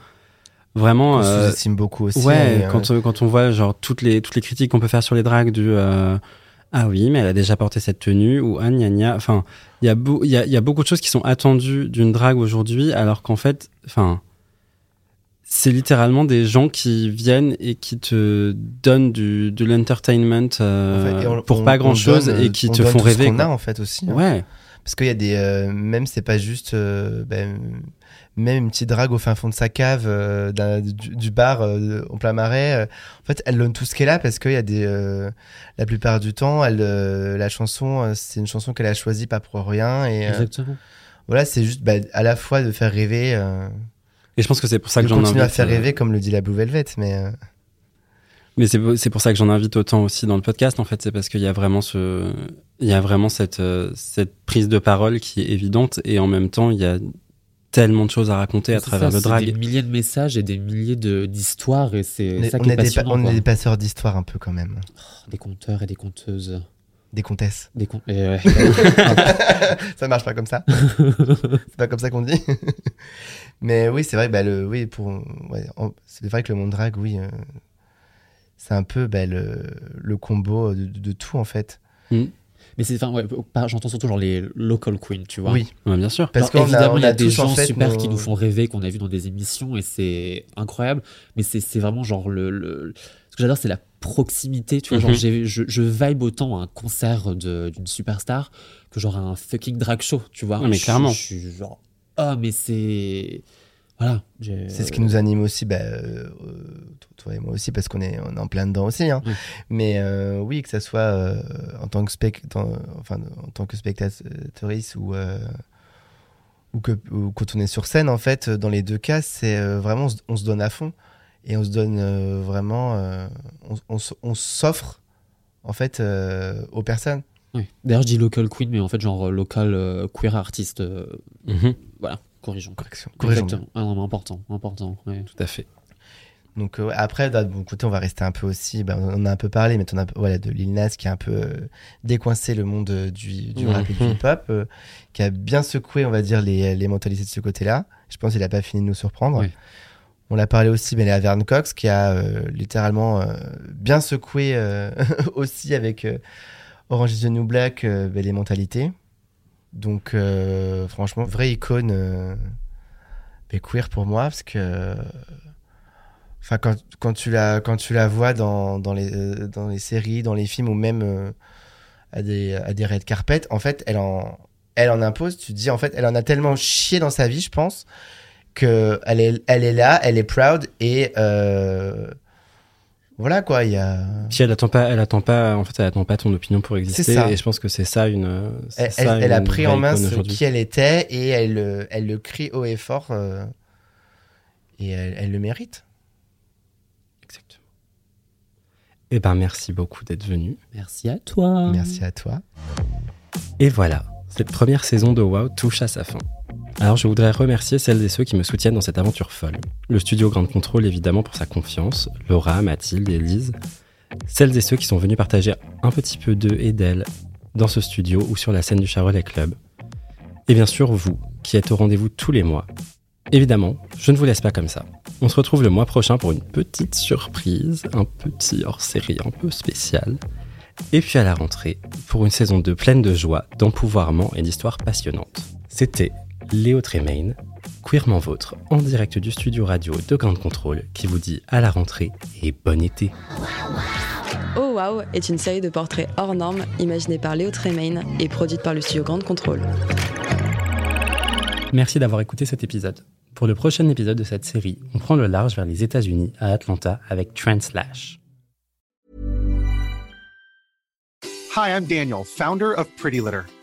vraiment. On euh, sous-estime beaucoup aussi. ouais, et, euh, quand, euh, quand on voit genre toutes les, toutes les critiques qu'on peut faire sur les drags du. euh, ah oui, mais elle a déjà porté cette tenue ou ah gna gna. Enfin, il y a y a, il y a beaucoup de choses qui sont attendues d'une drague aujourd'hui, alors qu'en fait, enfin, c'est littéralement des gens qui viennent et qui te donnent du, de l'entertainment euh, En fait, et on- pour on- pas grand chose donne, et qui te font tout ce rêver. qu'on a en fait aussi. hein. Ouais. Parce qu'il y a des. euh, même c'est pas juste. euh, ben, même une petite drague au fin fond de sa cave, euh, du, du bar euh, au plein marais. euh, en fait, elle donne tout ce qu'elle a parce qu'il y a des. euh, la plupart du temps, elle, euh, la chanson, euh, c'est une chanson qu'elle a choisie pas pour rien. Et euh, Exactement. voilà, c'est juste bah, à la fois de faire rêver. Et je pense que c'est pour ça que j'en continuer à invite. faire euh, rêver, comme le dit la Blue Velvet. Mais. euh, Mais c'est c'est pour ça que j'en invite autant aussi dans le podcast. En fait, c'est parce qu'il y a vraiment ce, il y a vraiment cette euh, cette prise de parole qui est évidente et en même temps il y a tellement de choses à raconter à travers ça, le drag. Des milliers de messages et des milliers de- d'histoires et c'est on est, ça on qui est est des, est passeurs d'histoire un peu quand même. Des conteurs et des conteuses. Des comtesses. Des et ouais. ça marche pas comme ça. c'est pas comme ça qu'on dit. Mais oui, c'est vrai que bah, le, oui, pour, ouais, c'est vrai que le monde drag, oui, euh, c'est un peu bah, le, le combo de, de tout en fait. Mais c'est, enfin, ouais, j'entends surtout genre les local queens, tu vois. Oui. Ouais, bien sûr. Parce Alors, qu'on a, évidemment, on il y a des gens en fait super nos- qui nous font rêver, qu'on a vu dans des émissions, et c'est incroyable. Mais c'est, c'est vraiment genre le, le- Ce que j'adore, c'est la proximité. Tu vois, genre Mhm. j'ai- je, je vibe autant à un concert d'une superstar que genre à un fucking drag show, tu vois. Ouais, mais Je- clairement. Je suis genre. Oh, mais c'est. Voilà. C'est ce qui nous anime aussi, bah, euh, toi et moi aussi, parce qu'on est, on est en plein dedans aussi. hein. Oui. Mais euh, oui, que ça soit euh, en tant que spec, dans- enfin, en tant que spectatrice ou euh, ou que ou quand on est sur scène, en fait, dans les deux cas, c'est euh, vraiment on se, on se donne à fond et on se donne euh, vraiment, euh, on, on s- on s'offre en fait euh, aux personnes. Oui. D'ailleurs, je dis local queen, mais en fait, genre local euh, queer artiste. euh, Mhm. Voilà, corrigeons. Correction. corrigeons. Ah non, mais important, important. ouais. Tout à fait. Donc euh, après, mon côté, on va rester un peu aussi. bah, on en a un peu parlé, mais on a voilà de Lil Nas qui a un peu euh, décoincé le monde euh, du, du rap et du Mhm. hip-hop, euh, qui a bien secoué, on va dire, les, les mentalités de ce côté-là. Je pense qu'il a pas fini de nous surprendre. Oui. On l'a parlé aussi, mais à Verne Cox qui a euh, littéralement euh, bien secoué euh, aussi avec Orange is the New Black bah, les mentalités. Donc franchement, vraie icône euh, bah, queer pour moi parce que Enfin, quand, quand, tu la, quand tu la vois dans, dans, les, dans les séries, dans les films ou même à, des, à des red carpet, en fait, elle en, elle en impose. Tu te dis, en fait, elle en a tellement chié dans sa vie, je pense, elle est, elle est là, elle est proud et euh, voilà quoi. Il y a. Puis elle attend pas, elle attend pas, en fait, elle attend pas ton opinion pour exister. ça. Et je pense que c'est ça une. Elle, ça elle- elle a pris en main ce qui elle était et elle, elle le crie haut et fort euh, et elle, elle le mérite. Exactement. Eh ben, merci beaucoup d'être venu. Merci à toi. Merci à toi. Et voilà, cette première saison de WoW touche à sa fin. Alors je voudrais remercier celles et ceux qui me soutiennent dans cette aventure folle. Le studio Grande Contrôle évidemment pour sa confiance, Laura, Mathilde et Lise. Celles et ceux qui sont venus partager un petit peu d'eux et d'elles dans ce studio ou sur la scène du Charolais Club. Et bien sûr vous, qui êtes au rendez-vous tous les mois. Évidemment, je ne vous laisse pas comme ça. On se retrouve le mois prochain pour une petite surprise, un petit hors-série un peu spécial. Et puis à la rentrée, pour une saison 2 pleine de joie, d'empouvoirment et d'histoires passionnantes. C'était Léo Tremaine, queerement vôtre, en direct du studio radio de Grande Contrôle, qui vous dit à la rentrée et bon été. Oh Wow est une série de portraits hors normes imaginée par Léo Tremaine et produite par le studio Grande Contrôle. Merci d'avoir écouté cet épisode. Pour le prochain épisode de cette série, on prend le large vers les États-Unis, à Atlanta, avec Translash. Hi, I'm Daniel, founder of Pretty Litter.